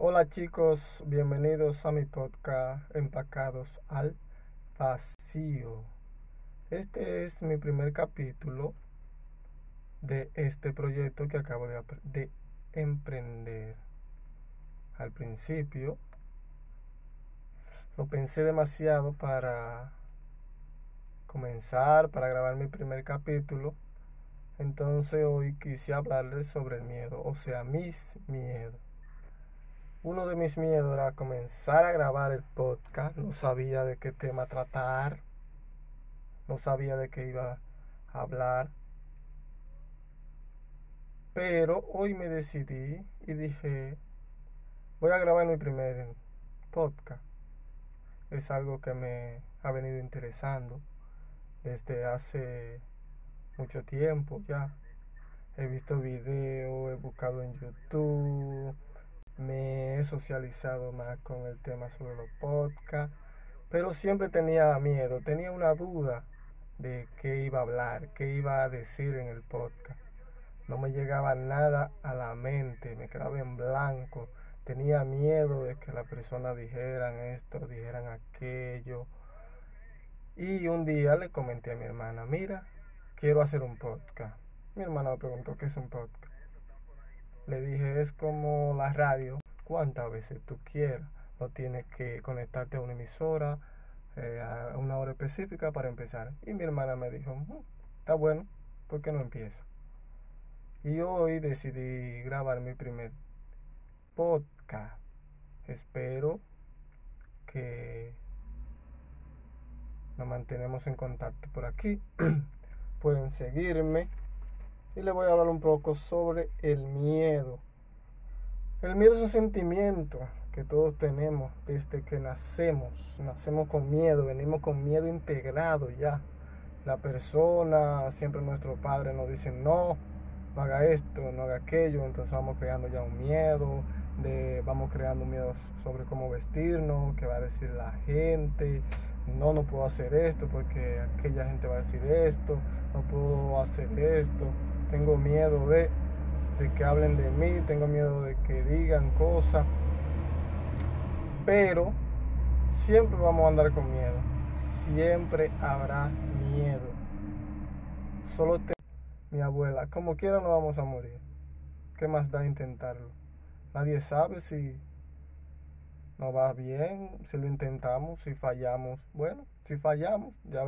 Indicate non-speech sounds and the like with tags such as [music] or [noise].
Hola chicos, bienvenidos a mi podcast Empacados al Vacío. Este es mi primer capítulo de este proyecto que acabo de, de emprender. Al principio lo pensé demasiado para comenzar, para grabar mi primer capítulo. Entonces hoy quise hablarles sobre el miedo, o sea, mis miedos. Uno de mis miedos era comenzar a grabar el podcast. No sabía de qué tema tratar. No sabía de qué iba a hablar. Pero hoy me decidí y dije, voy a grabar mi primer podcast. Es algo que me ha venido interesando desde hace mucho tiempo ya. He visto videos, he buscado en YouTube me he socializado más con el tema sobre los podcasts, pero siempre tenía miedo, tenía una duda de qué iba a hablar, qué iba a decir en el podcast. No me llegaba nada a la mente, me quedaba en blanco. Tenía miedo de que las personas dijeran esto, dijeran aquello. Y un día le comenté a mi hermana, mira, quiero hacer un podcast. Mi hermana me preguntó, ¿qué es un podcast? Le dije, es como la radio, cuántas veces tú quieras. No tienes que conectarte a una emisora eh, a una hora específica para empezar. Y mi hermana me dijo, mm, está bueno, ¿por qué no empiezo? Y hoy decidí grabar mi primer podcast. Espero que nos mantenemos en contacto por aquí. [clears throat] Pueden seguirme y le voy a hablar un poco sobre el miedo. El miedo es un sentimiento que todos tenemos desde que nacemos. Nacemos con miedo, venimos con miedo integrado ya. La persona, siempre nuestro padre nos dice no, haga esto, no haga aquello, entonces vamos creando ya un miedo, de, vamos creando miedos sobre cómo vestirnos, qué va a decir la gente, no, no puedo hacer esto porque aquella gente va a decir esto, no puedo hacer esto tengo miedo de, que hablen de mí, tengo miedo de que digan cosas, pero siempre vamos a andar con miedo, siempre habrá miedo. Solo te, mi abuela, como quiera no vamos a morir. ¿Qué más da intentarlo? Nadie sabe si nos va bien, si lo intentamos, si fallamos. Bueno, si fallamos, ya